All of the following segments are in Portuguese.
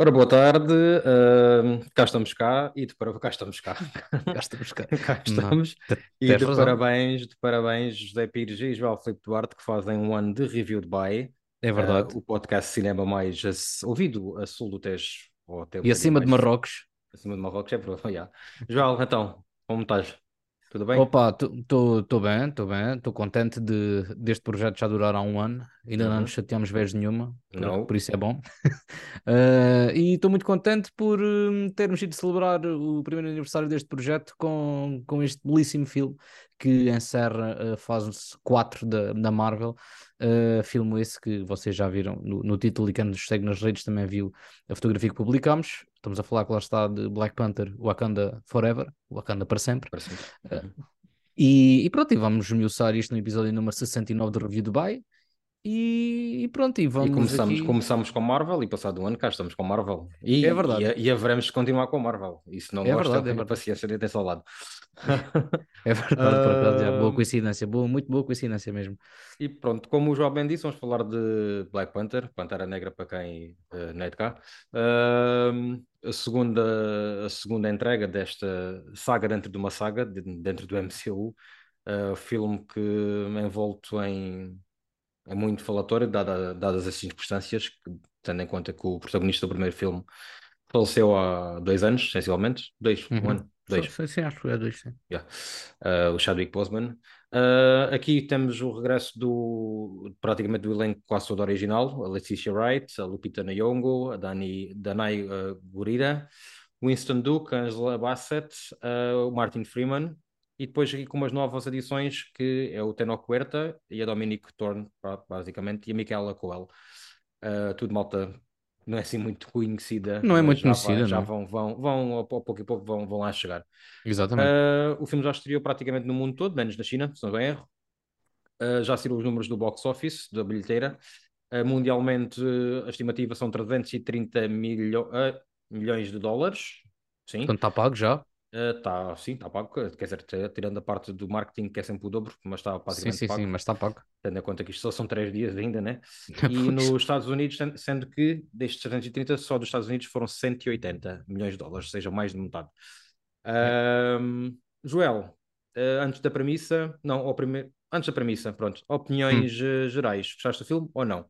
Ora, boa tarde, uh, cá estamos cá e de parabéns, cá estamos cá, cá estamos cá, cá estamos Não, e de razão. parabéns, de parabéns José Pires e João Filipe Duarte que fazem um ano de Review de Bay, é verdade, uh, o podcast cinema mais ouvido a sul do Tejo e acima mais, de Marrocos, acima de Marrocos é prova, yeah. João, então, como estás? Tudo bem? Opa, estou bem, estou bem, estou contente de, deste projeto já durar há um ano, ainda uhum. não nos chateamos vez nenhuma, por, por isso é bom. uh, e estou muito contente por um, termos ido celebrar o primeiro aniversário deste projeto com, com este belíssimo filme que encerra a fase 4 da, da Marvel. Uh, filme esse que vocês já viram no, no título e quem nos segue nas redes também viu a fotografia que publicámos. Estamos a falar, que lá está, de Black Panther, Wakanda Forever, Wakanda para sempre. Para sempre. Uh, e, e, pronto, e vamos esmiuçar isto no episódio número 69 do Review Dubai. E, e pronto, e vamos. E começamos, aqui... começamos com Marvel e passado um ano cá estamos com Marvel. E, é verdade. E, e haveremos de continuar com Marvel. E se não é gosta, verdade, é paciência de ter ao lado. é verdade, por acaso, já. boa coincidência, boa, muito boa coincidência mesmo. E pronto, como o João bem disse, vamos falar de Black Panther, Pantera Negra para quem uh, não é de cá. Uh, a, segunda, a segunda entrega desta saga dentro de uma saga, dentro do MCU. Uh, filme que envolto em é muito falatório, dada, dadas as circunstâncias, tendo em conta que o protagonista do primeiro filme faleceu há dois anos, sensivelmente. Dois, uhum. um ano. Dois. Sim, sim, acho que é dois, sim. Yeah. Uh, o Chadwick Boseman. Uh, aqui temos o regresso do praticamente do elenco quase todo original, a Leticia Wright, a Lupita Nyong'o, a Dani, Danai uh, Gurira, Winston Duke, Angela Bassett, uh, o Martin Freeman, e depois aqui com umas novas adições que é o Tenoch Huerta e a Dominique Thorne, basicamente, e a Micaela Coel. Uh, tudo malta não é assim muito conhecida. Não é muito conhecida, já, vão, vão, vão, ao pouco e pouco vão, vão lá chegar. Exatamente. Uh, o filme já estreou praticamente no mundo todo, menos na China, se não bem erro. Uh, já saíram os números do box office, da bilheteira. mundialmente, a estimativa são 330 milho milhões de dólares. Sim. Portanto, está pago já. Está, uh, sim, está pago. Quer dizer, tirando a parte do marketing, que é sempre o dobro, mas está praticamente sim, sim, pago. Sim, mas está pago. Tendo em conta que isto só são três dias ainda, né? e nos Estados Unidos, sendo que destes 330, só dos Estados Unidos foram 180 milhões de dólares, ou seja, mais de metade. É. Uh, Joel, uh, antes da premissa, não, ao primeiro, antes da premissa, pronto, opiniões hum. gerais. Gostaste do filme ou não?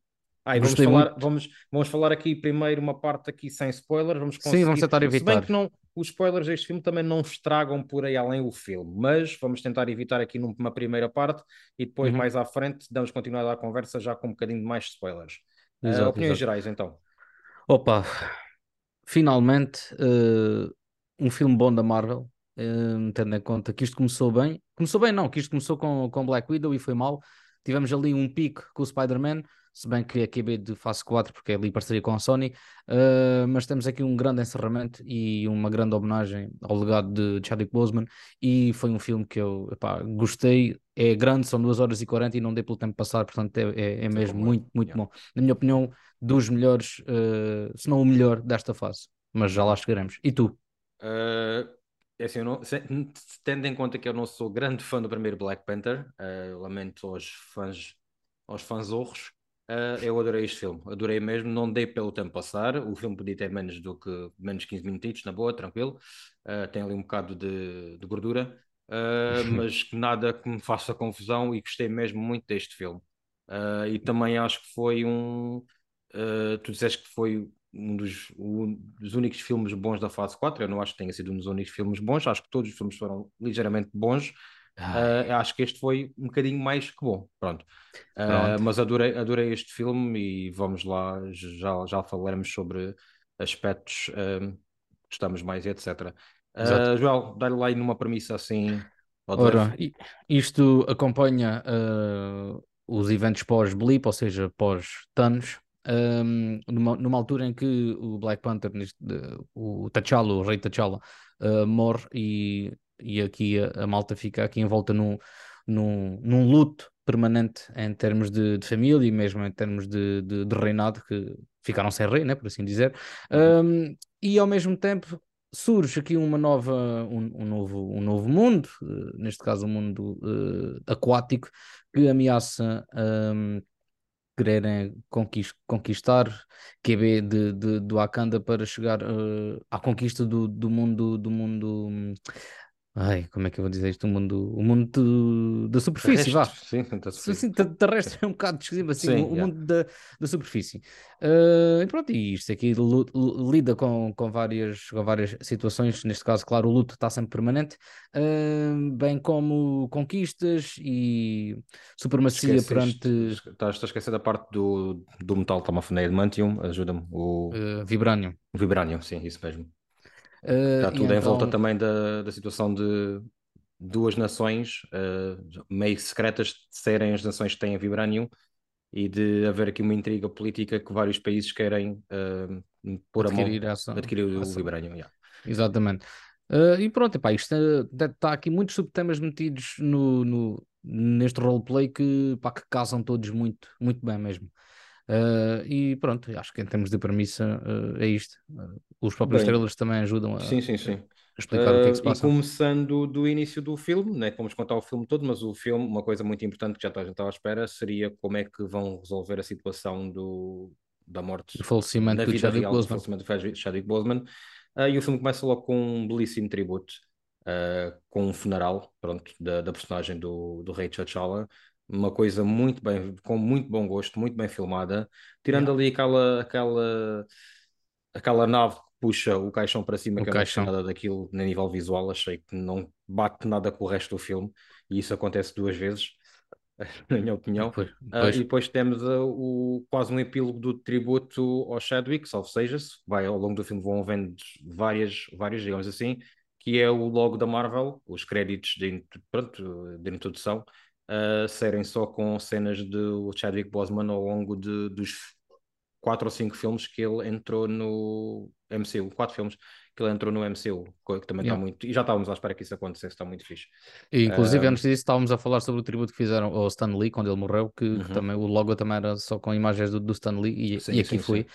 Ai, vamos, falar, vamos, vamos falar aqui primeiro uma parte aqui sem spoilers. Vamos Sim, vamos tentar evitar. Se bem que não, os spoilers deste filme também não estragam por aí além o filme, mas vamos tentar evitar aqui numa primeira parte e depois uhum. mais à frente damos continuidade à conversa já com um bocadinho mais spoilers. Eh, exato, uh, opiniões exato. gerais então. Opa, finalmente uh, um filme bom da Marvel, uh, tendo em conta que isto começou bem. Começou bem, não, que isto começou com, com Black Widow e foi mal. Tivemos ali um pico com o Spider-Man, se bem que acabei de fase 4 porque é ali parceria com a Sony, uh, mas temos aqui um grande encerramento e uma grande homenagem ao legado de Chadwick Boseman e foi um filme que eu epá, gostei, é grande, são 2 horas e 40 e não dei pelo tempo passar, portanto é, é, é mesmo muito, muito yeah. bom. Na minha opinião, dos melhores, uh, se não o melhor desta fase, mas já lá chegaremos. E tu? Uh, é assim, não, se, tendo em conta que eu não sou grande fã do primeiro Black Panther, uh, lamento aos fãs, aos fãs orros, Uh, eu adorei este filme, adorei mesmo, não dei pelo tempo passar. O filme podia ter menos do que menos 15 minutos, na boa, tranquilo. Uh, tem ali um bocado de, de gordura, uh, mas nada que me faça confusão e gostei mesmo muito deste filme. e também acho que foi um. tu disseste que foi um dos, um dos únicos filmes bons da fase 4. Eu não acho que tenha sido um dos únicos filmes bons, acho que todos os filmes foram ligeiramente bons. Uh, acho que este foi um bocadinho mais que bom. Pronto. Uh, mas adorei, adorei este filme e vamos lá, já, já falaremos sobre aspectos que gostamos mais e etc. Uh, Joel, dá-lhe lá aí numa premissa assim. Ora, isto acompanha os eventos pós-blip, ou seja, pós-Thanos, um, numa, numa, altura em que o Black Panther, o T'Challa, o rei T'Challa, uh, morre e e aqui a, a malta fica aqui em volta num, num, num luto permanente em termos de, de, família e mesmo em termos de, de, de, reinado, que ficaram sem rei, né, por assim dizer. Um, uhum. e ao mesmo tempo surge aqui uma nova, um, um novo, um novo mundo, uh, neste caso um mundo uh, aquático, que ameaça um, quererem conquist, conquistar QB de, de, do Wakanda para chegar uh, à conquista do, do mundo do mundo Ai, como é que eu vou dizer isto? O mundo, o mundo da superfície, vá. Sim, da superfície. Sim, terrestre é um bocado esquisito, assim, sim, o, yeah. mundo da, da superfície. Uh, e pronto, e isto aqui lida com, com, várias, com várias situações, neste caso, claro, o luto está sempre permanente, uh, bem como conquistas e supremacia Esqueceste, perante... Estás a esquecer da parte do, do metal, está uma Mantium, ajuda-me. O... Uh, Vibranium. Vibranium, sim, isso mesmo. Está tudo em volta então também da, da situação de duas nações uh, meio secretas de serem as nações que têm a Vibranium e de haver aqui uma intriga política que vários países querem uh, pôr adquirir a mão, adquirir o Vibranium. Yeah. Exatamente. Uh, e pronto, epá, isto está aqui muitos subtemas metidos no, no, neste roleplay que, pá, que casam todos muito, muito bem mesmo. Uh, e pronto, acho que em termos de premissa uh, é isto. Uh, os próprios Bem, trailers também ajudam a, sim, sim, sim. a explicar o que é que se passa. E começando do início do filme, né, vamos contar o filme todo, mas o filme, uma coisa muito importante que já a gente estava à espera, seria como é que vão resolver a situação do, da morte, o falecimento do Chadwick real, Boseman. falecimento do Chadwick Boseman. e o filme começa logo com um belíssimo tributo. com um funeral, pronto, da, da personagem do, do rei T'Challa, uma coisa muito bem, com muito bom gosto, muito bem filmada, tirando yeah. ali aquela, aquela, aquela nave que puxa o caixão para cima, o que caixão. não nada daquilo a nível visual, achei que não bate nada com o resto do filme, e isso acontece duas vezes, na minha opinião. Depois, depois. Uh, e depois temos uh, o, quase um epílogo do tributo ao Chadwick, salvo seja-se, vai ao longo do filme vão vendo várias, várias, digamos assim, que é o logo da Marvel, os créditos de, pronto, de introdução, uh, serem só com cenas de Chadwick Boseman ao longo de, dos quatro ou cinco filmes que ele entrou no MCU, quatro filmes que ele entrou no MCU, que também está yeah. muito. E já estávamos à espera que isso acontecesse, está muito fixe. E, inclusive, uh, antes disso, estávamos a falar sobre o tributo que fizeram ao Stan Lee quando ele morreu, que, uh -huh. que também o logo também era só com imagens do, do Stan Lee, e, sim, e aqui sim, foi. Sim.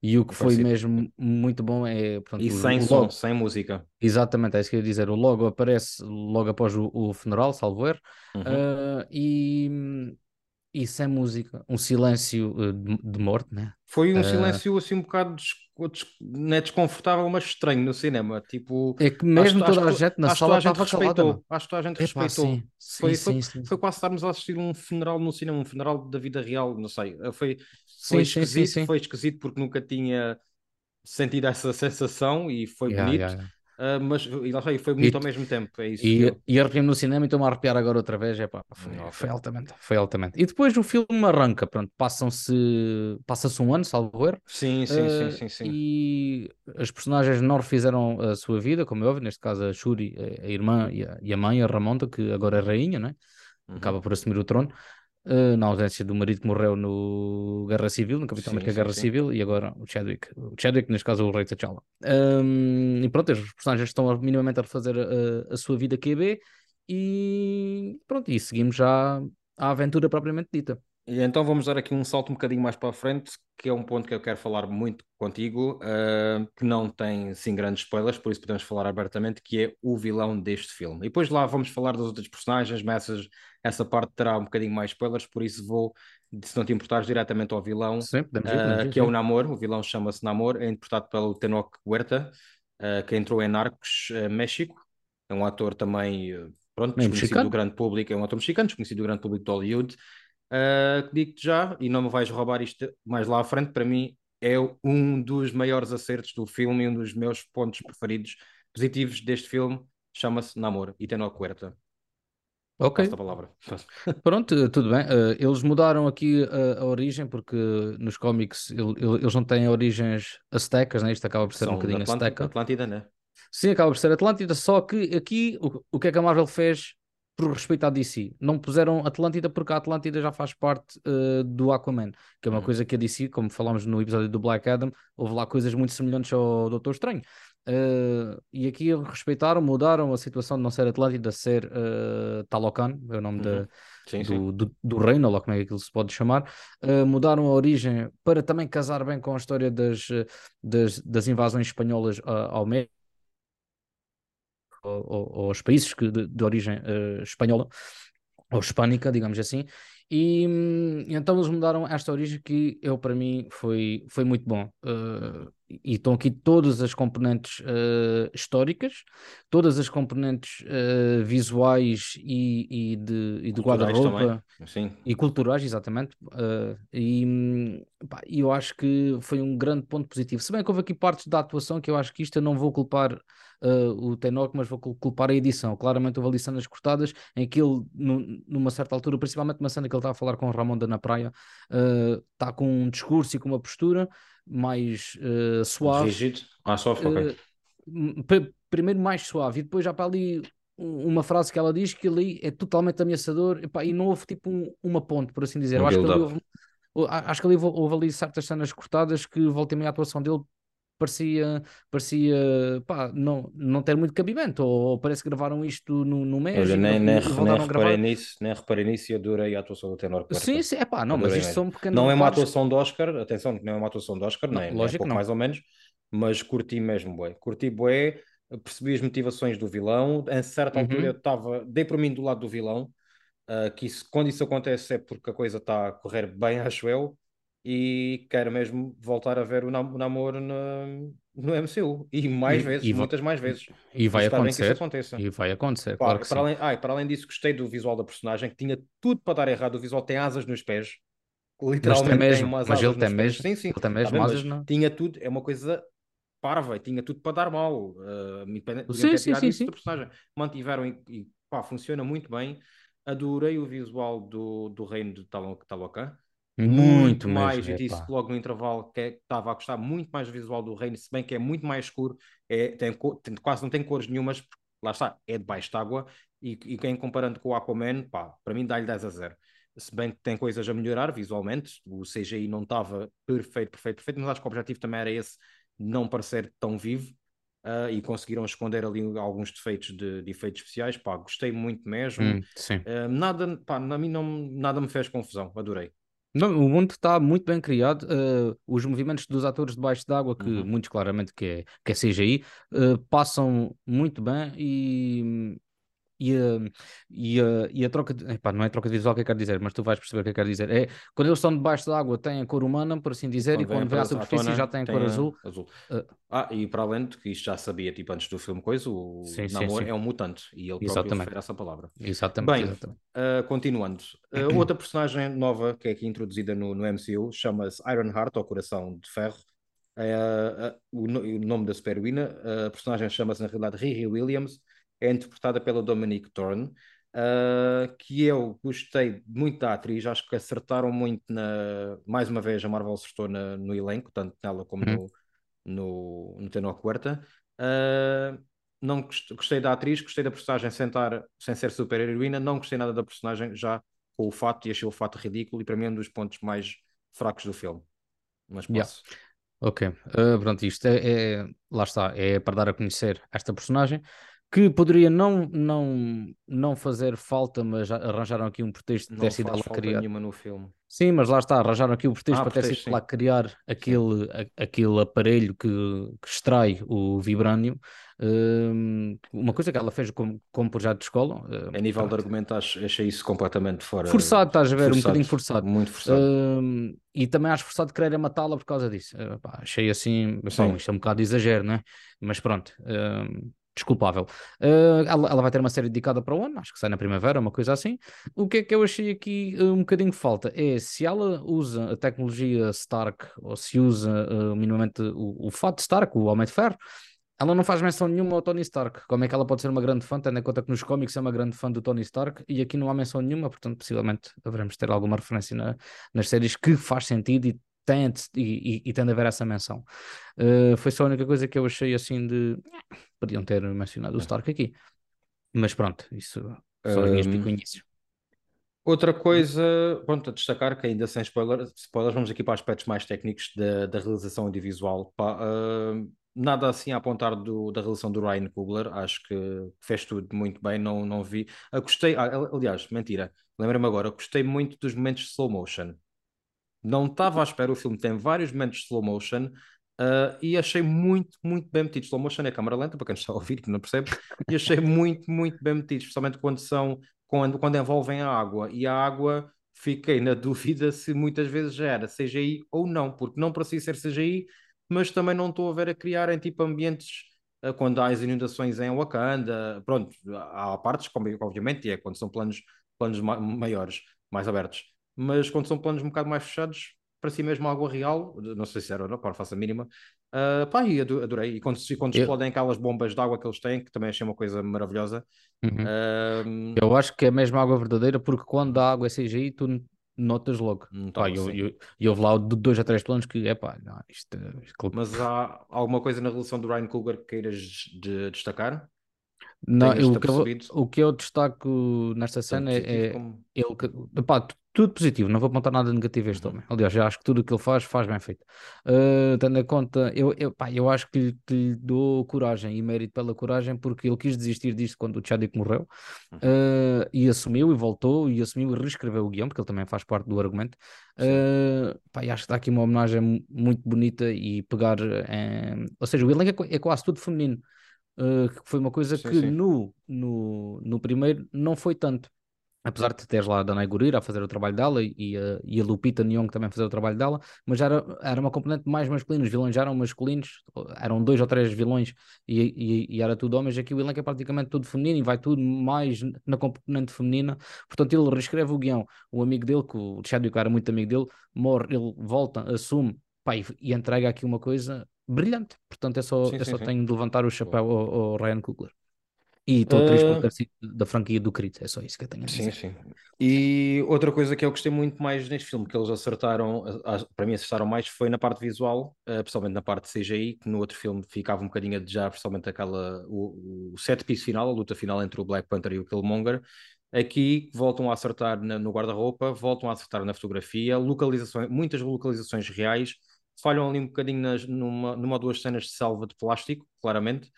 E o que foi mesmo muito bom é. E sem som, logo... sem música. Exatamente, é isso que eu ia dizer. O logo aparece logo após o, o funeral, salvo erro, uhum. uh, e, e sem música. Um silêncio uh, de, de, morte, né? Foi um uh... silêncio assim um bocado. Não é desconfortável, mas estranho no cinema. Tipo, é que mesmo acho, toda acho, a gente na sala estava respeitou. Acho que toda a gente Epá, respeitou. Sim, foi, sim, foi, sim, foi, quase estarmos a assistir um funeral no cinema, um funeral da vida real, não sei. Foi, foi sim, esquisito, foi esquisito porque nunca tinha sentido essa sensação e foi yeah, bonito. Yeah, yeah. Uh, mas e lá foi bonito e, ao mesmo tempo. É isso e, eu... e arrepiei-me no cinema e estou-me a arrepiar agora outra vez. Epá, foi, okay. foi, altamente, foi altamente. E depois o filme arranca, pronto, passam-se passa-se um ano, salvo erro. Sim, sim, uh, sim, sim, sim, E as personagens não refizeram a sua vida, como é óbvio, neste caso a Shuri, a irmã e a, mãe, a Ramonda, que agora é rainha, né? Acaba por assumir o trono uh, na ausência do marido que morreu no Guerra Civil, no Capitão América Guerra sim. Civil, e agora o Chadwick, o Chadwick, neste caso o Rei T'Challa. Um, e pronto, os personagens estão minimamente a refazer a, a sua vida QB e pronto, e seguimos já a aventura propriamente dita. E então vamos dar aqui um salto um bocadinho mais para a frente, que é um ponto que eu quero falar muito contigo, uh, que não tem sim grandes spoilers, por isso podemos falar abertamente, que é o vilão deste filme. E depois lá vamos falar das outras personagens, mas essa, essa parte terá um bocadinho mais spoilers, por isso vou, se não te importares, diretamente ao vilão, sim, uh, que é o Namor. O vilão chama-se Namor, é interpretado pelo Tenoch Huerta, uh, que entrou em Narcos, México. É um ator também, pronto, desconhecido do grande público, é um ator mexicano, desconhecido do grande público de Hollywood. Uh, Digo-te já, e não me vais roubar isto mais lá à frente, para mim é um dos maiores acertos do filme e um dos meus pontos preferidos positivos deste filme. Chama-se Namor e tem Huerta. Ok. a palavra. Pronto, tudo bem. Uh, eles mudaram aqui a, a, origem porque nos cómics ele, ele, eles não têm origens astecas, né? isto acaba por ser São um bocadinho Atlant asteca. Atlântida, né? Sim, acaba por ser Atlântida, só que aqui o, o que é que a Marvel fez por respeito à DC. Não puseram Atlântida porque a Atlântida já faz parte uh, do Aquaman, que é uma uhum. coisa que a DC, como falámos no episódio do Black Adam, houve lá coisas muito semelhantes ao Doutor Estranho. Uh, e aqui respeitaram, mudaram a situação de não ser Atlântida, ser uh, Talocan, é o nome uhum. sim, do, sim. Do, do, reino, ou como é que aquilo se pode chamar. Uh, mudaram a origem para também casar bem com a história das, das, das invasões espanholas ao México aos países que, de, de origem uh, espanhola ou hispânica, digamos assim, E hum, então eles mudaram esta origem que eu, para mim, foi, foi muito bom. Uh, e estão aqui todas as componentes uh, históricas, todas as componentes uh, visuais e, e de, e de guarda-roupa e culturais, exatamente. Uh, e pá, eu acho que foi um grande ponto positivo. Se bem que houve aqui partes da atuação que eu acho que isto eu não vou culpar o Tenoch, mas vou culpar a edição. Claramente houve ali cenas cortadas em que ele, numa certa altura, principalmente uma cena que ele está a falar com o Ramon da na praia, está com um discurso e com uma postura mais uh, suave. Rígido? Ah, suave, ok. Uh, primeiro mais suave e depois já para ali uma frase que ela diz que ali é totalmente ameaçador epá, e não houve tipo um, uma ponte, por assim dizer. Um acho, que ali houve, acho que ali houve, houve, ali certas cenas cortadas que voltei meio a atuação dele parecia, parecia pá, não, não ter muito cabimento, ou, ou parece que gravaram isto no, no México. Olha, nem, nem, nem reparei nisso, nem reparei nisso e adorei a atuação do Tenor Quarta. Sim, sim, é pá, não, adorei mas isto são pequenos. Não é uma atuação de Oscar, atenção, não é uma atuação de Oscar, não, nem, lógico nem é pouco não. mais ou menos, mas curti mesmo, bué. Curti bué, percebi as motivações do vilão, em certa uhum. altura eu estava, dei por mim do lado do vilão, uh, que isso, quando isso acontece é porque a coisa está a correr bem, acho eu, e quero mesmo voltar a ver o, nam o namoro no, no MCU e mais e, vezes, e muitas mais vezes. E vai acontecer. E vai acontecer, Pá, claro que para sim. Além, ah, para além disso, gostei do visual da personagem, que tinha tudo para dar errado. O visual tem asas nos pés. Literalmente mas tem mesmo, tem mas ele tem mesmo, sim, sim, ele tem mesmo asas, não? Tinha tudo, é uma coisa parva, tinha tudo para dar mal. Uh, sim, sim, sim, sim. personagem. Mantiveram e, e pá, funciona muito bem. Adorei o visual do, do reino de Talocan muito, mais. Mesmo, eu disse logo no intervalo que estava a gostar muito mais do visual do Reino, se bem que é muito mais escuro, é, tem, tem, quase não tem cores nenhumas, lá está, é debaixo de água. E, e quem comparando com o Aquaman, pá, para mim dá-lhe 10 a 0. Se bem que tem coisas a melhorar visualmente, o CGI não estava perfeito, perfeito, perfeito, mas acho que o objetivo também era esse, não parecer tão vivo. Uh, e conseguiram esconder ali alguns defeitos de, de efeitos especiais. Pá, gostei muito mesmo. Hum, uh, nada, pá, a mim não, nada me fez confusão, adorei. Não, o mundo está muito bem criado. Uh, os movimentos dos atores debaixo d'água, que uhum. muito claramente que é, que é CGI, uh, eh, passam muito bem e, e, a, e, a, e a troca de, epá, não é troca de visual que eu quero dizer, mas tu vais perceber o que eu quero dizer. É quando eles estão debaixo d'água têm a cor humana, por assim dizer, quando e quando vem à superfície tona, já têm a cor azul. azul. Uh, ah, e para além de que isto já sabia, tipo, antes do filme coisa, o sim, Namor sim, sim. é um mutante e ele próprio refere essa palavra. Exatamente. Bem, exatamente. Uh, continuando. Uh, outra personagem nova que é aqui introduzida no, no MCU chama-se Ironheart, ou Coração de Ferro. o, o, nome da super-heroína, a personagem chama-se na realidade Riri Williams é interpretada pela Dominique Thorne, uh, que eu gostei muito da atriz, acho que acertaram muito na. Mais uma vez, a Marvel acertou na, no elenco, tanto nela como uhum. no, no, no Tenor Quarta. Uh, não gostei da atriz, gostei da personagem sem, tar, sem ser super heroína, não gostei nada da personagem já com o fato e achei o fato ridículo e para mim é um dos pontos mais fracos do filme. Mas posso. Yeah. Ok, uh, pronto, isto é, é, lá está, é para dar a conhecer esta personagem que poderia não, não, não fazer falta, mas arranjaram aqui um pretexto de ter sido ela criar. nenhuma no filme. Sim, mas lá está, arranjaram aqui o pretexto ah, para ter sido lá criar aquele, a, aquele aparelho que, que extrai o vibrânio. Um, uma coisa que ela fez como, como projeto de escola. Um, a nível de argumento, achei isso completamente fora. Forçado, estás a ver, forçado, um bocadinho forçado. Muito forçado. Um, e também acho forçado de querer matá-la por causa disso. Uh, pá, achei assim, bom, isto é um bocado de exagero, não é? Mas pronto desculpável. Uh, ela, ela, vai ter uma série dedicada para o ano, acho que sai na primavera, uma coisa assim. O que é que eu achei aqui uh, um bocadinho falta é se ela usa a tecnologia Stark ou se usa uh, minimamente o, o fato Stark, o Homem de Ferro, ela não faz menção nenhuma ao Tony Stark. Como é que ela pode ser uma grande fã, tendo em conta que nos cómics é uma grande fã do Tony Stark e aqui não há menção nenhuma, portanto, possivelmente haveremos ter alguma referência na, nas séries que faz sentido e tem e, e, e haver essa menção. Uh, foi só a única coisa que eu achei assim de. Podiam ter mencionado o é. Stark aqui. Mas pronto, isso só as minhas picuinhas. Outra coisa, pronto, a destacar que ainda sem spoilers, spoilers vamos aqui para aspectos mais técnicos da, da realização audiovisual. uh, nada assim a apontar do, da relação do Ryan Coogler, acho que fez tudo muito bem, não, não vi. Uh, gostei, ah, aliás, mentira, lembra-me agora, gostei muito dos momentos de slow motion. Não estava à espera, o filme tem vários momentos de slow motion uh, e achei muito, muito bem metido. Slow motion é câmera lenta, para quem está a ouvir, que não percebe, e achei muito, muito bem metido, especialmente quando são, quando, quando envolvem a água. E a água fiquei na dúvida se muitas vezes era CGI ou não, porque não precisa ser CGI, mas também não estou a ver a criarem tipo ambientes uh, quando há as inundações em Wakanda, pronto, há partes, obviamente, e é quando são planos, planos ma maiores, mais abertos, mas quando são planos um bocado mais fechados, para si mesmo água real, não sei se era ou não, para faça a mínima, uh, pá, e adorei. E quando, quando eu... explodem aquelas bombas de água que eles têm, que também achei uma coisa maravilhosa. Uhum. Uh... Eu acho que é mesmo água verdadeira, porque quando a água é CGI, tu notas logo. Pá, eu, eu, eu houve lá de dois a três planos que é pá, não, isto, isto... Mas há alguma coisa na relação do Ryan Coogler que queiras de destacar? Não, o, que eu, o que eu destaco nesta cena é, como... ele que, epá, tudo positivo, não vou apontar nada negativo a este uhum. homem. Aliás, eu acho que tudo o que ele faz, faz bem feito. Uh, tendo em conta, eu, eu, pá, eu acho que lhe, que lhe, dou coragem e mérito pela coragem, porque ele quis desistir disto quando o Chadwick morreu uh, e assumiu e voltou e assumiu e reescreveu o guião, porque ele também faz parte do argumento. Uh, pá, e acho que está aqui uma homenagem muito bonita e pegar. Em... Ou seja, o elenco é, é quase tudo feminino. Uh, que foi uma coisa sim, que sim. No, no, no primeiro não foi tanto. Apesar de teres lá a Dana Gurira a fazer o trabalho dela e a, e a Lupita Nyong'o também a fazer o trabalho dela, mas era, era uma componente mais masculina, os vilões já eram masculinos, eram dois ou três vilões e, e, e era tudo homens, aqui o elenco é praticamente tudo feminino e vai tudo mais na componente feminina, portanto ele reescreve o guião, o amigo dele, que o Chadwick era muito amigo dele, morre, ele volta, assume, pá, e, e entrega aqui uma coisa brilhante, portanto é só, sim, eu sim, só sim. tenho de levantar o chapéu ao, ao Ryan Coogler. E estou triste sido da franquia do Creed, é só isso que eu tenho a dizer. Sim, sim. E outra coisa que eu gostei muito mais neste filme, que eles acertaram, para mim acertaram mais, foi na parte visual, uh, principalmente na parte de CGI, que no outro filme ficava um bocadinho a desejar, principalmente aquela, o, o set piece final, a luta final entre o Black Panther e o Killmonger. Aqui voltam a acertar na, no guarda-roupa, voltam a acertar na fotografia, localizações, muitas localizações reais, falham ali um bocadinho nas, numa, numa ou duas cenas de salva de plástico, claramente.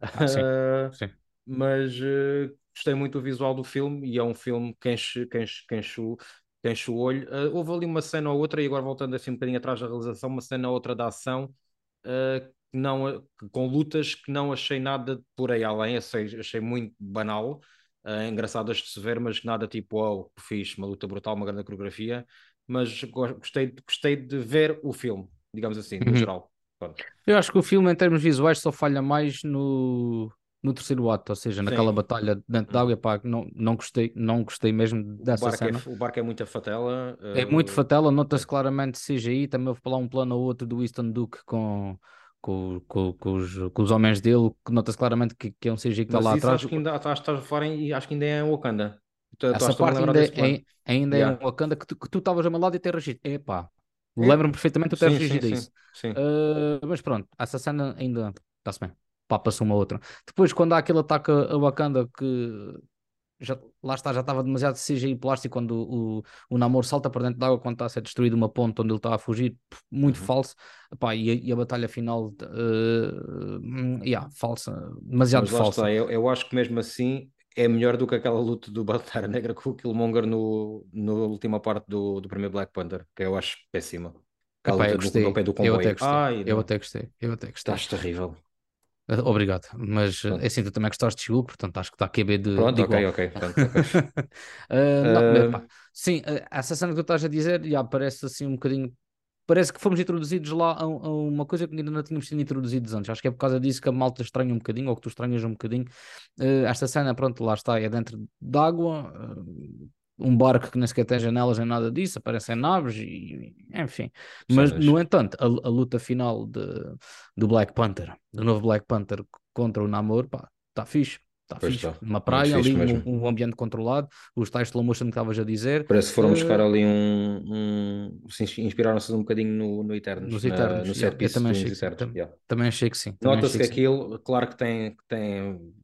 Ah, sim. Uh, sim mas uh, gostei muito do visual do filme e é um filme que enche, que enche, que enche, o, que enche o olho. Uh, houve ali uma cena ou outra, e agora voltando assim um bocadinho atrás da realização, uma cena ou outra da ação uh, não, com lutas que não achei nada por aí além, achei, achei muito banal. Uh, engraçadas de se ver, mas nada tipo, oh, fiz uma luta brutal, uma grande coreografia, mas gostei, gostei de ver o filme, digamos assim, no uhum. geral. Pronto. Eu acho que o filme, em termos visuais, só falha mais no, no terceiro ato, ou seja, naquela Sim. batalha dentro da água, pá, não, não gostei, não gostei mesmo dessa o é cena. É, o barco é muito fatela. Uh... É muito fatela, nota-se claramente CGI, também houve lá um plano ou outro do Winston Duke com, com, com, com, os, com os homens dele, que nota-se claramente que, que é um CGI que está lá atrás. acho que ainda estás, estás e acho que ainda é em Wakanda. Essa parte ainda, é, ainda yeah. é em Wakanda que tu estavas a meu lado e ter regido. Epá, é. Lembro-me perfeitamente de ter regido isso. Sim, sim. Uh, mas pronto, essa cena ainda está-se bem papa-se uma outra. Depois, quando há aquele ataque a Wakanda que já, lá está, já estava demasiado CGI plástico quando o, o, namoro salta para dentro d'água quando está a ser destruído uma ponte onde ele está a fugir, muito uhum. falso. Epá, e, a, e, a, batalha final, uh, yeah, falsa, demasiado Mas falsa. Está, eu, eu acho que mesmo assim é melhor do que aquela luta do Batalha Negra com o Killmonger no, no última parte do, do primeiro Black Panther, que eu acho péssima. Epá, eu, gostei. Do, do eu até gostei. Ai, eu até gostei. Eu até gostei. Estás terrível. Ah, obrigado, mas Pronto. é assim, tu também gostaste de Chiu, portanto acho que está QB de. Pronto, de ok, ok. Pronto, okay. uh, não, uh... sim, essa cena que tu estás a dizer já parece assim um bocadinho. Parece que fomos introduzidos lá a, a, uma coisa que ainda não tínhamos sido introduzidos antes. Acho que é por causa disso que a malta estranha um bocadinho, ou que tu estranhas um bocadinho. Uh, esta cena, pronto, lá está, é dentro d'água, um barco que nem sequer tem janelas nem nada disso, aparecem naves e enfim. Mas, no entanto, a, a, luta final de, do Black Panther, do novo Black Panther contra o Namor, pá, está fixe. Está fixe. Está. Uma praia ali, um, um, ambiente controlado, os tais slow motion que estavas a dizer. Parece que foram uh... buscar ali um. um inspiraram-se um bocadinho no, no Eternos. Nos Eternos. Na, no set piece também, achei, Eternos. Yeah. também achei que sim. Nota-se que, que aquilo, claro que tem, tem,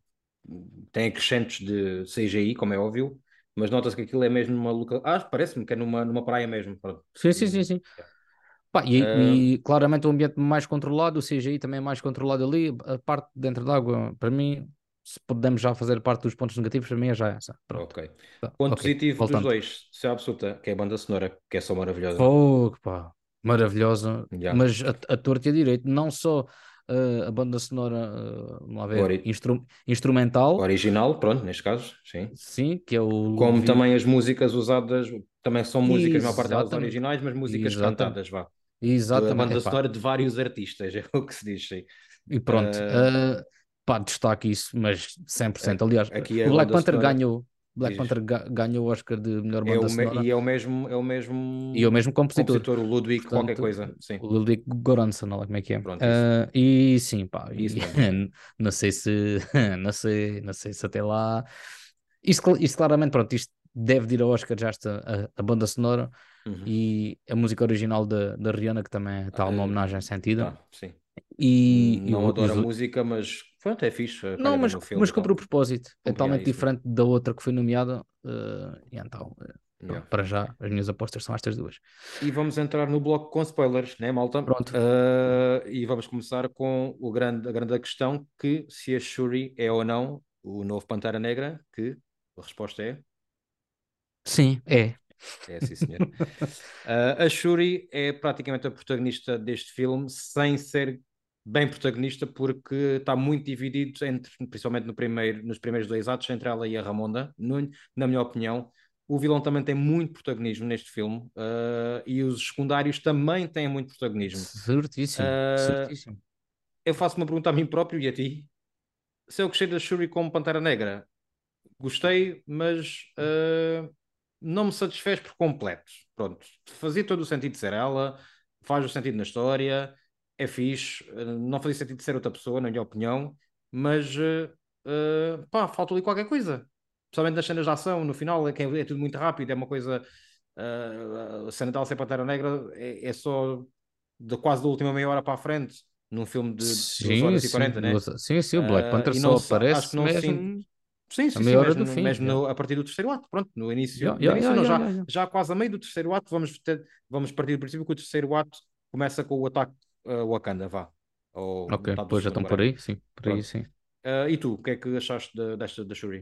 tem acrescentos de CGI, como é óbvio, mas nota-se que aquilo é mesmo numa local. Ah, parece-me que é numa, numa praia mesmo. Sim, sim, sim, sim. Pá, e, uh... e, claramente o ambiente mais controlado, o CGI também é mais controlado ali. A parte dentro d'água, para mim, se podemos já fazer parte dos pontos negativos, para mim é já essa. Pronto. Ok. Tá, Ponto okay. positivo Voltando. dos dois, se é absoluta, que é a banda sonora, que é só maravilhosa. Fogo, pá, maravilhosa. Yeah. Mas a, a torta e a direito, não só uh, a banda sonora, uh, vamos lá ver, Ori... instru instrumental. Original, pronto, neste caso, sim. Sim, que é o. Como também as músicas usadas, também são músicas, a maior parte delas originais, mas músicas Exatamente. cantadas, vá. Exatamente. banda Epá, sonora de vários artistas, é o que se diz, sim. E pronto, ah, pá, destaque isso, mas 100%. Aliás, aqui é o Black Panther sonora, ganhou, Black diz. Panther ga- ganhou o Oscar de melhor É banda me- sonora e é o mesmo, é o mesmo e é o mesmo compositor, compositor, o Ludwig qualquer portanto, coisa, sim. o Ludwig Göransson, olha lá como é que é. Pronto, isso. Ah, e sim, pá, e Isso não sei se, não sei, não sei se até lá. Isto, cl- isto claramente, pronto, isto deve de ir ao Oscar já esta, a, a banda sonora Uhum. e a música original da, da Rihanna, que também está uma Ah, homenagem sentida. Tá, sim. E, e Não adoro a música, mas pronto, é fixe. Não, mas, filme mas cumpre o propósito. É é totalmente isso mesmo. diferente da outra que foi nomeada. eh, e então, eh, Yeah. para já, as minhas apostas são estas duas. E vamos entrar no bloco com spoilers, né, malta? Pronto. Ah, e vamos começar com o grande, a grande questão que se a Shuri é ou não o novo Pantera Negra, que a resposta é Sim, é. é sim, senhor. Ah, a Shuri é praticamente a protagonista deste filme, sem ser bem protagonista, porque está muito dividido entre, principalmente no primeiro, nos primeiros dois atos, entre ela e a Ramonda, no- na minha opinião. O vilão também tem muito protagonismo neste filme, ah, e os secundários também têm muito protagonismo. Certíssimo, Ah, certíssimo. Eu faço uma pergunta a mim próprio e a ti. Se eu gostei da Shuri como Pantera Negra, gostei, mas ah, não me satisfez por completo. Pronto, fazia todo o sentido ser ela, faz o sentido na história, é fixe, não fazia sentido ser outra pessoa, na minha opinião, mas ah, pá, faltou ali qualquer coisa. Principalmente nas cenas de ação, no final é, é, é tudo muito rápido, é uma coisa. ah, a cena dela ser Pantera Negra é, é só de quase da última meia hora para a frente, num filme de 2 Sim, horas e sim, 40, né? sim, sim, o Black Panther e só não aparece não mesmo sinto- Sim, sim, a sim, meia hora mesmo, do fim. mesmo já. no- a partir do terceiro ato, pronto, no início, Já, no já, início não, já, já. já quase a meio do terceiro ato, vamos, ter, vamos partir do princípio que o terceiro ato começa com o ataque a Wakanda, vá. Ou Ok, metade do pois já estão por aí, sim, por aí sim. Ah, e tu, o que é que achaste da- desta da Shuri?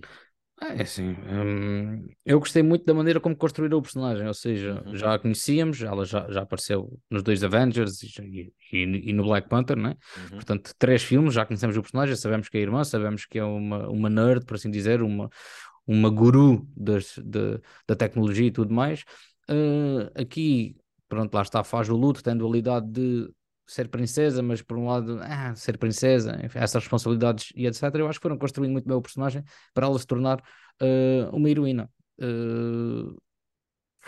É assim, hum, eu gostei muito da maneira como construíram o personagem, ou seja, Uhum. já a conhecíamos, ela já, já apareceu nos dois Avengers e, e- e- e no Black Panther, né? Uhum. Portanto, três filmes, já conhecemos o personagem, sabemos que é irmã, sabemos que é uma, uma nerd, por assim dizer, uma, uma guru das, de- da tecnologia e tudo mais. Uh, aqui, pronto, lá está, faz o luto, tem a dualidade de ser princesa, mas por um lado, ah, ser princesa, enfim, essas responsabilidades e etc. Eu acho que foram construindo muito bem o personagem para ela se tornar uh, uma heroína. Uh,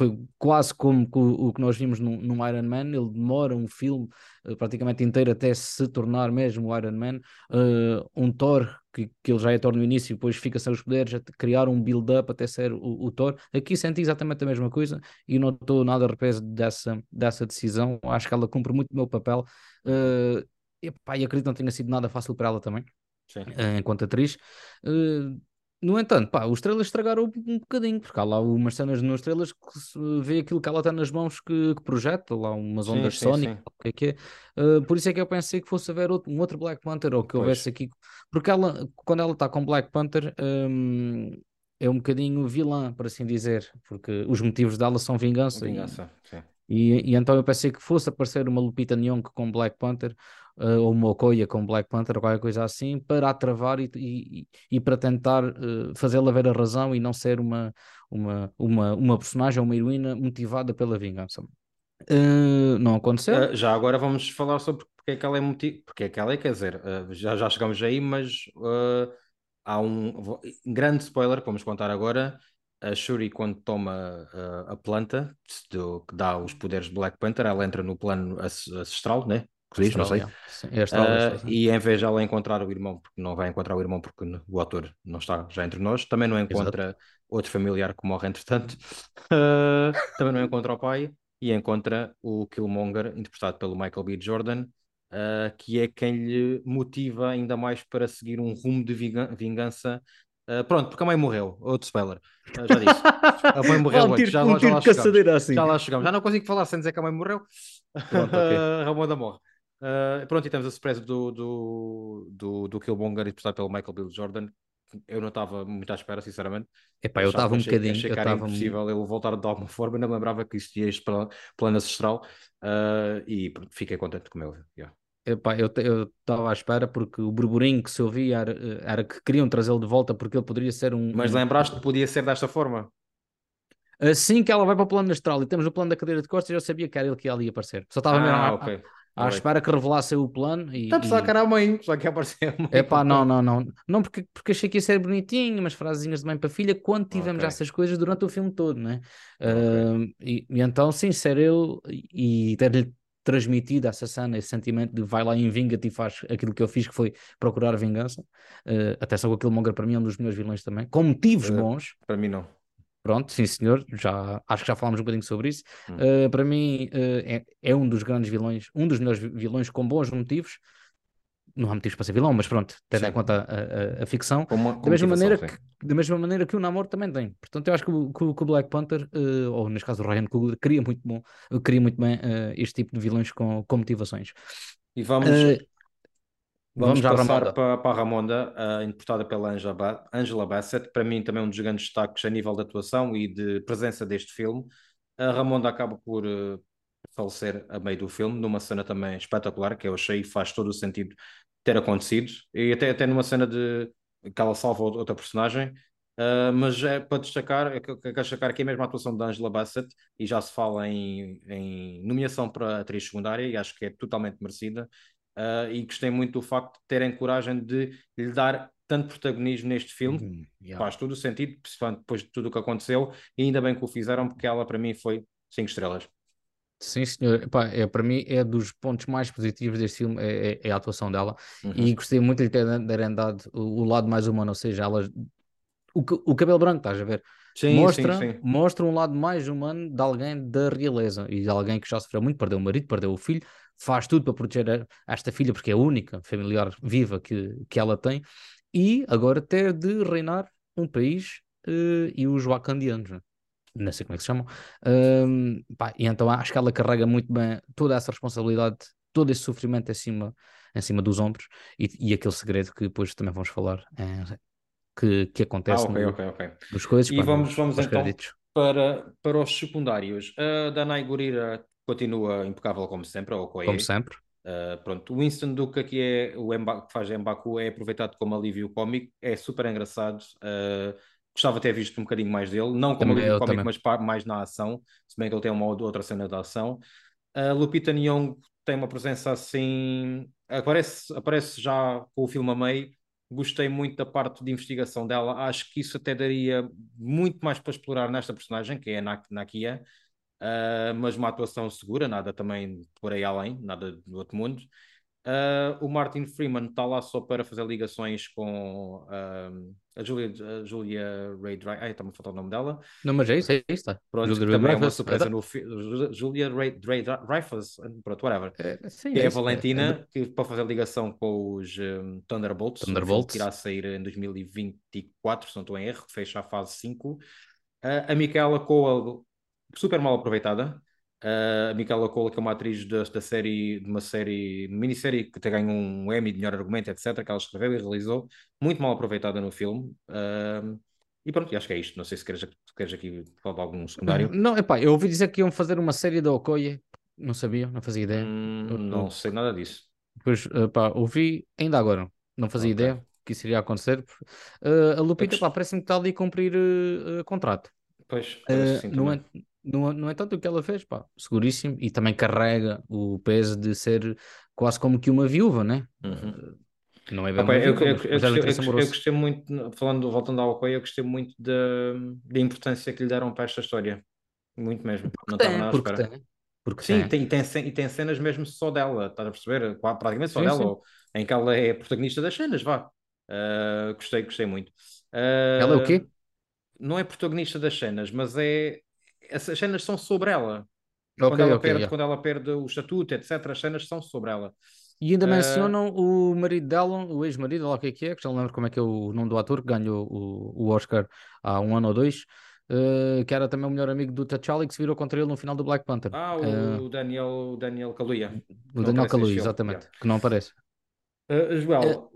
foi quase como o, que nós vimos num, num Iron Man, ele demora um filme uh, praticamente inteiro até se tornar mesmo o Iron Man, uh, um Thor que, que ele já é Thor no início e depois fica sem os poderes, a criar um build-up até ser o, o, Thor, aqui senti exatamente a mesma coisa e não estou nada arrepeso dessa, dessa decisão, acho que ela cumpre muito o meu papel. Uh, e, pá, e acredito que não tenha sido nada fácil para ela também, uh, enquanto atriz. Uh, no entanto, pá, os trailers estragaram um bocadinho, porque há lá umas cenas nos trailers que se vê aquilo que ela tem nas mãos que, que projeta, lá umas Sim, ondas sim, Sonic, sim. o que é que é. Uh, por isso é que eu pensei que fosse haver outro, um outro Black Panther, ou que Pois. houvesse aqui. Porque ela, quando ela está com Black Panther, hum, é um bocadinho vilã, por assim dizer, porque os motivos dela são vingança. e- Vingança, sim. e, e então eu pensei que fosse aparecer uma Lupita Nyong'o com Black Panther, uh, ou uma Okoye com Black Panther, ou qualquer coisa assim, para a travar e, e, e para tentar uh, fazê-la ver a razão e não ser uma, uma, uma, uma personagem, uma heroína motivada pela vingança. Uh, não aconteceu? Já agora vamos falar sobre porque é que ela é motivo, porque é que ela é, quer dizer, já, já chegamos aí, mas há um grande spoiler que vamos contar agora. A Shuri, quando toma a planta do- que dá os poderes de Black Panther, ela entra no plano ancestral, né? Que diz, não sei. Sim, é Austrália, sim. e em vez de ela encontrar o irmão, porque não vai encontrar o irmão porque o ator não está já entre nós, também não encontra outro familiar que morre entretanto, Ah, também não encontra o pai e encontra o Killmonger, interpretado pelo Michael B. Jordan, ah, que é quem lhe motiva ainda mais para seguir um rumo de vinga- vingança. Pronto, porque a mãe morreu, outro spoiler, já disse. A mãe morreu um tiro- já, um já tiro lá chegamos. assim. Já lá chegamos. Já não consigo falar sem dizer que a mãe morreu. Pronto, ok. Ramonda morre. Uh, pronto, e temos a surpresa do, do, do, do Killmonger interpretado pelo Michael B. Jordan. Eu não estava muito à espera, sinceramente. Epá, eu estava um achei- bocadinho. Achei eu que era estava impossível ele voltar de alguma forma. Ainda me lembrava que existia este pla- plano ancestral. Uh, e pronto, fiquei contente como eu. Yeah. Epá, eu estava à espera porque o burburinho que se ouvia era, era que queriam trazê-lo de volta porque ele poderia ser um. Mas lembraste que podia ser desta forma? Assim que ela vai para o plano astral e temos o plano da cadeira de costas, eu sabia que era ele que ali ia aparecer. Só estava mesmo Ah, ok. À Alright. espera que revelasse o plano e. Está a pensar e- que era a mãe, só que apareceu a mãe. Epá, não, não, não. Não porque, porque achei que ia ser bonitinho, umas frasezinhas de mãe para filha, quando tivemos Ok. essas coisas durante o filme todo, né? Ok. Ahm, e, e então, ser ele e, ter-lhe transmitido essa cena, esse sentimento de vai lá e vinga-te e faz aquilo que eu fiz, que foi procurar vingança. Uh, até só que o Killmonger para mim é um dos meus vilões também, com motivos Eh, bons. Para mim não. Pronto, sim senhor, já, acho que já falámos um bocadinho sobre isso. Hum. Uh, para mim uh, é, é um dos grandes vilões, um dos melhores vi- vilões com bons motivos. Não há motivos para ser vilão, mas pronto, tendo em conta a, a- a ficção. Uma- Da mesma, maneira sim. que, da mesma maneira que o Namor também tem. Portanto, eu acho que o, que que o Black Panther, uh, ou neste caso o Ryan Coogler, cria muito, bom, cria muito bem este tipo de vilões com, com motivações. E vamos, vamos, vamos passar para, para a Ramonda, ah, interpretada pela Angela, Ba- Angela Bassett. Para mim, também um dos grandes destaques a nível de atuação e de presença deste filme. A Ramonda acaba por eh, falecer a meio do filme, numa cena também espetacular, que eu achei faz todo o sentido ter acontecido. E até, até numa cena de que ela salva outra personagem. Uh, mas é para destacar, é que eu quero destacar aqui mesmo a atuação da Angela Bassett e já se fala em, em nomeação para atriz secundária e acho que é totalmente merecida. Uh, e gostei muito do facto de terem coragem de lhe dar tanto protagonismo neste filme. Hum, yeah. Faz todo o sentido, depois de tudo o que aconteceu, e ainda bem que o fizeram, porque ela para mim foi 5 estrelas. Sim, senhor. Epá, é, para mim é dos pontos mais positivos deste filme, é, é- é a atuação dela. Uhum. E gostei muito de lhe ter- terem dado o, o lado mais humano, ou seja, ela, o, o cabelo branco, estás a ver? Sim, mostra, sim, sim. mostra um lado mais humano de alguém da realeza e de alguém que já sofreu muito, perdeu o marido, perdeu o filho, faz tudo para proteger a- esta filha, porque é a única familiar viva que, que ela tem, e agora ter de reinar um país eh, e os wakandianos, né? não sei como é que se chamam, Ahm, pá, e então acho que ela carrega muito bem toda essa responsabilidade, todo esse sofrimento em cima, em cima dos ombros e, e aquele segredo que depois também vamos falar, eh, que, que Ah, acontece ok, no- ok, ok. dos coisas. E pá, vamos, vamos então créditos. para, para os secundários. A Danai Gurira continua impecável como sempre, ou Okoye. Como sempre. Uh, pronto, o Winston Duca, que é o Mba- que faz Mbaku, é aproveitado como alívio cómico, é super engraçado. Uh, gostava de ter visto um bocadinho mais dele, não como Também, alívio cómico, mas mais na ação, se bem que ele tem uma ou outra cena de ação. A Lupita Nyong'o tem uma presença assim, aparece, aparece já com o filme a meio. Gostei muito da parte de investigação dela. Acho que isso até daria muito mais para explorar nesta personagem, que é a Nak- Nakia. Uh, mas uma atuação segura, nada também por aí além, nada do outro mundo. Uh, o Martin Freeman está lá só para fazer ligações com uh, a Julia, a Julia Ray Dreyfus. Ai, está-me a faltar o nome dela. Não, mas é isso, é isso. Tá. Pronto, Julia também é uma surpresa no. Julia Ray Drey- Dreyfus, pronto, whatever. É, sim, Que é a é- Valentina, que para fazer ligação com os um, Thunderbolts, Thunderbolts. que irá sair em 2024, se não estou em erro, que fecha a fase 5. Uh, a Micaela Cole, super mal aproveitada. Uh, a Micaela Cole, que é uma atriz da, da série, de uma série, minissérie que até ganhou um Emmy de melhor argumento, etc., que ela escreveu e realizou, muito mal aproveitada no filme. Uh, e pronto, acho que é isto. Não sei se queres, queres aqui falar de algum secundário. Não, epá, eu ouvi dizer que iam fazer uma série da Okoye, não sabia, não fazia ideia. Hum, não sei nada disso. Depois, epá, ouvi ainda agora, não fazia Ok. ideia que isso iria acontecer. Uh, a Lupita, gost- pá, parece-me que está ali a cumprir uh, contrato. Pois, parece Uh, que sim no. En- no, no entanto, o que ela fez, pá, seguríssimo, e também carrega o peso de ser quase como que uma viúva, né? Uhum. Uh, não é bem uma eu, viúva, eu, eu, é eu, gostei- eu gostei muito, falando, voltando ao Okoye, eu gostei muito da, da importância que lhe deram para esta história. Muito mesmo. Não estava Tem, nada à porque espera. tem, porque Sim, tem. tem, e tem cenas mesmo só dela, estás a perceber? Praticamente só Sim, dela, sim. ou- em que ela é protagonista das cenas, vá. Ah, gostei, gostei muito. Ela é o quê? não é protagonista das cenas, mas é. Essas cenas são sobre ela. Quando Ok, ela ok, perde, yeah. quando ela perde o estatuto, etc., as cenas são sobre ela. E ainda Ah, mencionam o marido dela, o ex-marido, lá o que é que é, que já não lembro como é que é o nome do ator que ganhou o, o Oscar há um ano ou dois, eh, que era também o melhor amigo do T'Challa e que se virou contra ele no final do Black Panther. Ah, o Daniel, o Daniel Kaluuya, o Daniel Kaluuya, exatamente, Yeah. que não aparece. Uh, Joel,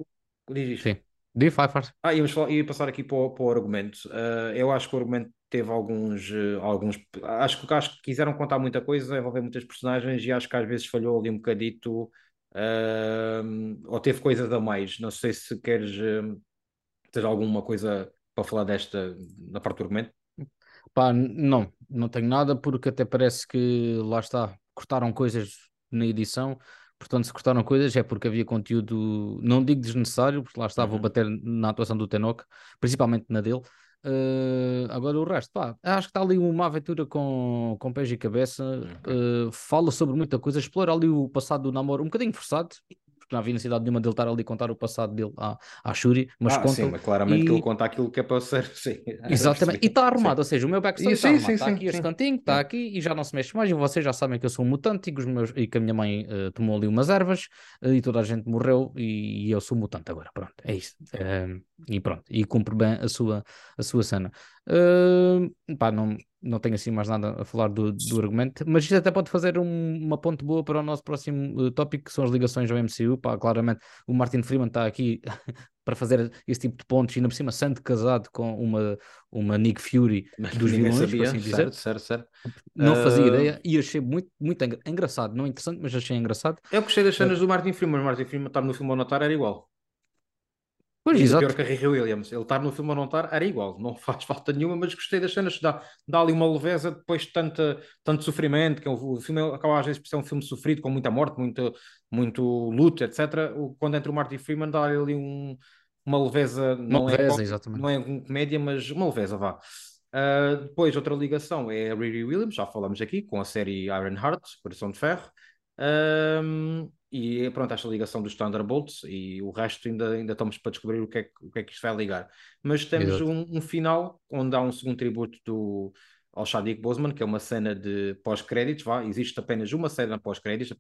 diz isto. sim. Diz, vai, faz. Ah, íamos falar, ia passar aqui para o, para o argumento. Uh, eu acho que o argumento teve alguns, uh, alguns. Acho que, acho que quiseram contar muita coisa, envolver muitas personagens e acho que às vezes falhou ali um bocadito. uh, ou teve coisas a mais. Não sei se queres ter alguma coisa para falar desta na parte do argumento. Pá, não, não tenho nada, porque até parece que lá está, cortaram coisas na edição. Portanto, se cortaram coisas é porque havia conteúdo, não digo desnecessário, porque lá está, vou Uhum. bater na atuação do Tenoch, principalmente na dele. Uh, agora o resto, pá, acho que está ali uma aventura com, com pés e cabeça, Ok. uh, fala sobre muita coisa, explora ali o passado do namoro, um bocadinho forçado, não havia necessidade nenhuma dele estar ali contar o passado dele à, à Shuri, mas Ah, sim, conta mas claramente que ele e conta aquilo que é para ser, sim, Exatamente, e está Sim. arrumado, ou seja, o meu backstory E está sim, arrumado, sim, está sim, aqui este sim. cantinho, está aqui e já não se mexe mais, e vocês já sabem que eu sou um mutante e que, os meus, e que a minha mãe eh, tomou ali umas ervas eh, e toda a gente morreu e, e eu sou mutante agora, pronto, é isso. Eh, e pronto, e cumpre bem a sua, a sua cena. Eh, pá, não, não tenho assim mais nada a falar do, do argumento, mas isto até pode fazer um- uma ponte boa para o nosso próximo eh, tópico, que são as ligações ao MCU, pá, claramente o Martin Freeman está aqui para fazer esse tipo de pontos, e ainda por cima sendo casado com uma, uma Nick Fury Mas dos vilões, por sabia, assim dizer. certo, certo, certo. Não fazia Ah, ideia e achei muito, muito engra- engraçado, não interessante, mas achei engraçado. Eu gostei das Ah, cenas do Martin Freeman. O Martin Freeman estar no filme ou não estar era igual. Pois, E ainda pior exato, que a Riri Williams. Ele estar no filme ou não estar era igual. Não faz falta nenhuma, mas gostei das cenas. Dá, dá ali uma leveza depois de tanta, tanto sofrimento. Que é o, filme acaba às vezes por ser um filme sofrido, com muita morte, muito, muito luto, etc. O- Quando entra o Martin Freeman, dá ali um, uma leveza. uma Não é, leveza, có- exatamente. não é um comédia, mas uma leveza, vá. Ah, depois, outra ligação é a Riri Williams, já falamos aqui, com a série Iron Heart, Coração de Ferro. Ahm, e pronto, esta ligação dos Thunderbolts e o resto ainda, ainda estamos para descobrir o que, é, que- o que é que isto vai ligar. Mas temos um, um final onde há um segundo tributo do, ao Chadwick Boseman, que é uma cena de pós-créditos, vá, existe apenas uma cena pós-créditos,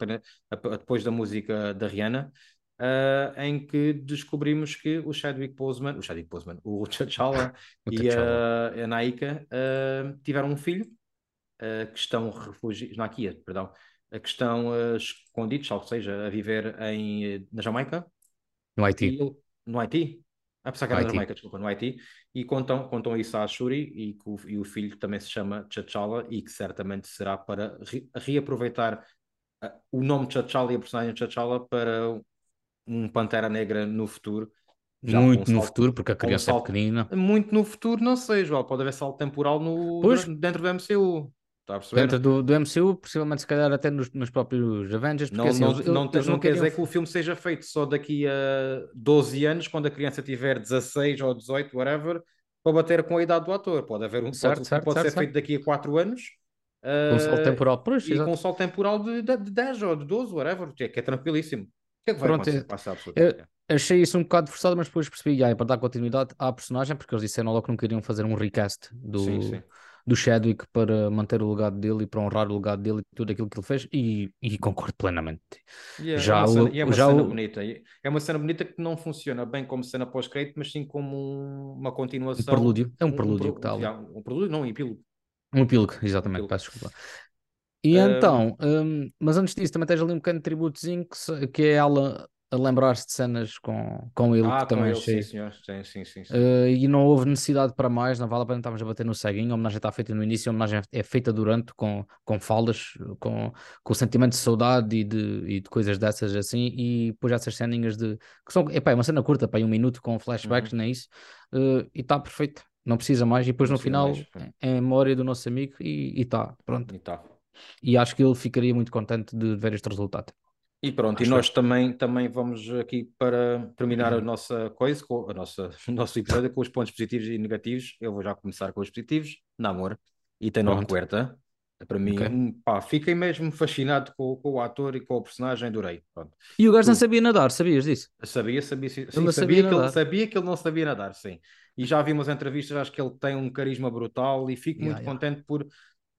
depois da música da Rihanna, ah, em que descobrimos que o Chadwick Boseman, o Chadwick Boseman, o T'Challa e a, a Naika ah, tiveram um filho uh, que estão refugiados, na Kia, perdão, uh, que estão uh, escondidos, ou seja, a viver em, uh, na Jamaica, No e Haiti, ele- no Haiti, a pensar que era na. Jamaica, desculpa, no Haiti, e contam, contam isso à Shuri e, que o, e o filho também se chama T'Challa e que certamente será para re- reaproveitar uh, o nome T'Challa e a personagem T'Challa para um Pantera Negra no futuro, já Muito no salto, futuro, porque a criança é salto pequenina. muito no futuro, não sei, João, pode haver salto temporal no, Pois, dentro do MCU, está a dentro perceber? do, do MCU, possivelmente se calhar até nos, nos próprios Avengers, porque Não, assim, não, eles, não, eles não não quer dizer que o filme seja feito só daqui a 12 anos, quando a criança tiver 16 ou 18, whatever, para bater com a idade do ator. Pode haver um, pode, Certo, filme certo, pode certo, ser feito certo. daqui a 4 anos, Com um salto eh, temporal. Pois, e com um exato. salto temporal de, de, de 10 ou de 12, whatever, que é, que é tranquilíssimo. O que é que vai Pronto, acontecer? eu achei isso um bocado forçado, mas depois percebi, já, é para dar continuidade à personagem, porque eles disseram logo que não queriam fazer um recast Sim, do, sim. Do Chadwick para manter o legado dele e para honrar o legado dele e tudo aquilo que ele fez, e, e concordo plenamente. E é, é Já uma cena, o, é uma já cena o, bonita. É uma cena bonita que não funciona bem como cena pós-crédito, mas sim como um- uma um continuação. prelúdio, é um Um, um, prelúdio pro- que está ali. um prelúdio, não, um epílogo. Um epílogo, Um exatamente, epílogo. peço desculpa. E então, hum, mas antes disso, também tens ali um pequeno tributozinho que, que é ela a lembrar-se de cenas com, com ele, ah, que também ele, sim, achei. senhor. Sim, sim, sim, sim. Uh, e não houve necessidade para mais, não vale a pena estarmos a bater no ceguinho. A homenagem está feita no início, a homenagem é feita durante, com, com falas, com, com sentimento de saudade e de, e de coisas dessas assim. E depois essas ceninhas de que são, epá, é uma cena curta, pá, um minuto com flashbacks, Uhum. não é isso? Uh, e está perfeito, não precisa mais. E depois Não no final mais. É é a memória do nosso amigo e está, pronto. E tá. E acho que ele ficaria muito contente de ver este resultado. E pronto, e Acho eu. nós também, também vamos aqui para terminar a nossa coisa, a nossa, o nosso episódio com os pontos positivos e negativos. Eu vou já começar com os positivos. Namor e Tenoch Pronto. Huerta. Para mim, Ok. um, pá, fiquei mesmo fascinado com, com o ator e com o personagem, adorei. Pronto. E o gajo não sabia nadar, sabias disso? Sabia, sabia, sim, sabia, sabia que ele, sabia que ele não sabia nadar, sim. E já vi umas entrevistas, acho que ele tem um carisma brutal e fico Yeah, muito yeah. contente por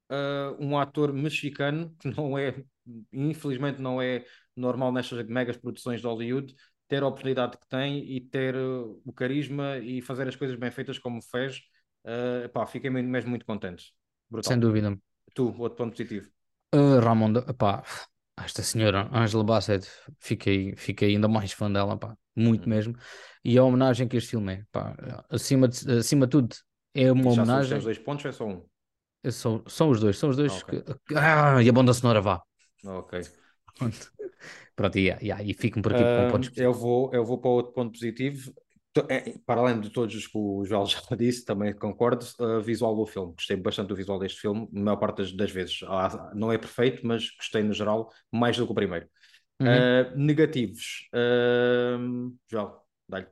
ah, um ator mexicano, que não é, infelizmente não é normal nestas megas produções de Hollywood, ter a oportunidade que tem e ter uh, o carisma e fazer as coisas bem feitas como fez. Ah, pá, fiquei mesmo, muito contente. Sem Brutal. dúvida. Tu, outro ponto positivo. Uh, Ramonda, pá, esta senhora, Angela Bassett, fiquei, fiquei ainda mais fã dela, pá, muito Uhum. mesmo. E a homenagem que este filme é, pá, acima de, acima de tudo, é uma Já são os homenagem. dois pontos ou é só um? São, são os dois, são os Ah, dois ok. que. Ah, e a banda sonora vá. Ok. Pronto, Pronto e, yeah, e fico por aqui com Ah, pontos eu vou, eu vou para outro ponto positivo, é, para além de todos os que o Joel já disse, também concordo, uh, visual do filme. Gostei bastante do visual deste filme, na maior parte das, das vezes. Ah, não é perfeito, mas gostei no geral mais do que o primeiro. Uhum. Uh, negativos. Uh, Joel, dá-lhe.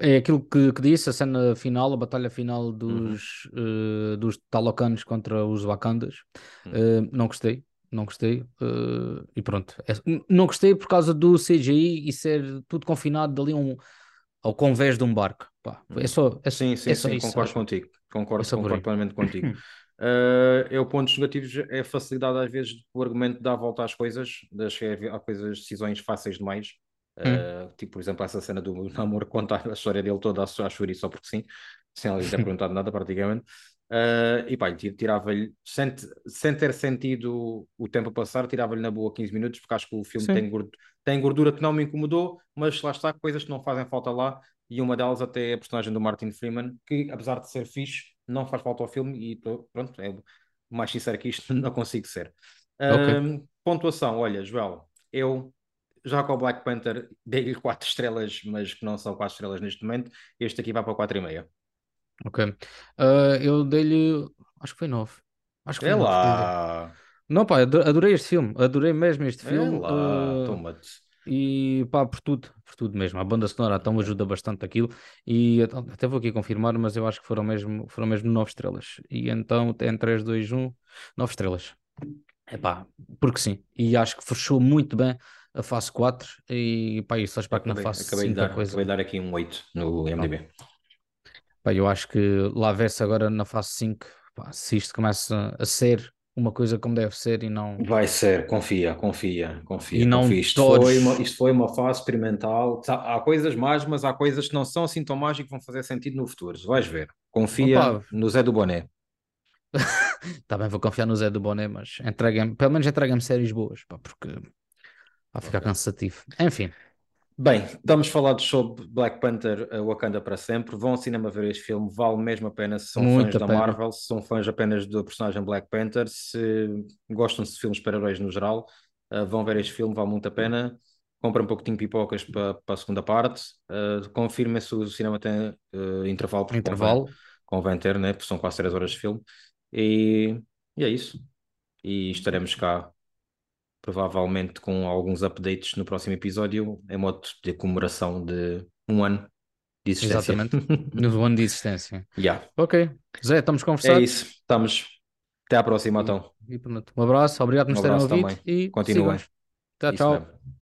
É aquilo que, que, disse, a cena final, a batalha final dos, uhum. uh, dos Talocanos contra os Wakandas. Uhum. Uh, não gostei, não gostei. Uh, e pronto. É, não gostei por causa do CGI e ser tudo confinado dali um, ao convés de um barco. Pá, é uhum. só, é, sim, sim, é sim, isso, concordo acho. contigo. Concordo, é concordo plenamente contigo. Uh, eu, pontos negativos é a facilidade, às vezes, do argumento de dar a volta às coisas, das, há coisas, decisões fáceis demais. Uh, tipo, por exemplo, essa cena do namoro, contar a história dele toda a chorar só porque sim, sem ela lhe ter perguntado nada, praticamente. Uh, e pá, tirava-lhe, sem, sem ter sentido o tempo a passar, tirava-lhe na boa 15 minutos, porque acho que o filme tem gordura, tem gordura que não me incomodou, mas lá está, coisas que não fazem falta lá, e uma delas até é a personagem do Martin Freeman, que apesar de ser fixe, não faz falta ao filme, e pronto, é mais sincero que isto, não consigo ser. Okay. Uh, pontuação, olha, Joel, eu já com o Black Panther dei-lhe 4 estrelas, mas que não são 4 estrelas neste momento. Este aqui vai para 4,5. Ok. Uh, eu dei-lhe. Acho que foi 9. Acho que foi é 9. lá. Não, pá, adorei este filme. Adorei mesmo este é filme. Lá, uh, toma-te. E pá, por tudo, por tudo mesmo. A banda sonora então ajuda bastante aquilo. E até vou aqui confirmar, mas eu acho que foram mesmo, foram mesmo 9 estrelas. E então tem 3, 2, 1, 9 estrelas. É pá, porque sim. E acho que fechou muito bem a fase 4 e pá, isso acho que na fase acabei 5 de dar, coisa... acabei de dar aqui um 8 no IMDB. Pá, eu acho que lá vê-se agora na fase 5 pá, se isto começa a ser uma coisa como deve ser e não. Vai ser, confia, confia, confia. E não confia. Isto, todos... foi uma, isto foi uma fase experimental. Há coisas más, mas há coisas que não são assim tão mágicas que vão fazer sentido no futuro. Vais ver. Confia Opa. no Zé do Boné. Tá bem, vou confiar no Zé do Boné, mas entreguem pelo menos entreguem-me séries boas, pá, porque Vai ficar okay. cansativo. Enfim. Bem, estamos falados sobre Black Panther Wakanda para sempre. Vão ao cinema ver este filme, vale mesmo a pena se são Muito fãs da pena. Marvel, se são fãs apenas do personagem Black Panther, se gostam de filmes super-heróis no geral, uh, vão ver este filme, vale muito a pena. Comprem um pouquinho de pipocas para, para a segunda parte. Uh, confirmem se o cinema tem uh, intervalo, porque intervalo. Convém, convém ter, né? porque são quase 3 horas de filme. E, e é isso. E estaremos cá provavelmente com alguns updates no próximo episódio, em modo de comemoração de um ano de existência. Exatamente, no ano de existência. yeah. Ok, Zé, estamos conversados. É isso, estamos. Até à próxima, então. E, e, um abraço, obrigado por nos um terem ouvido também. e continuem. Tchau, tchau.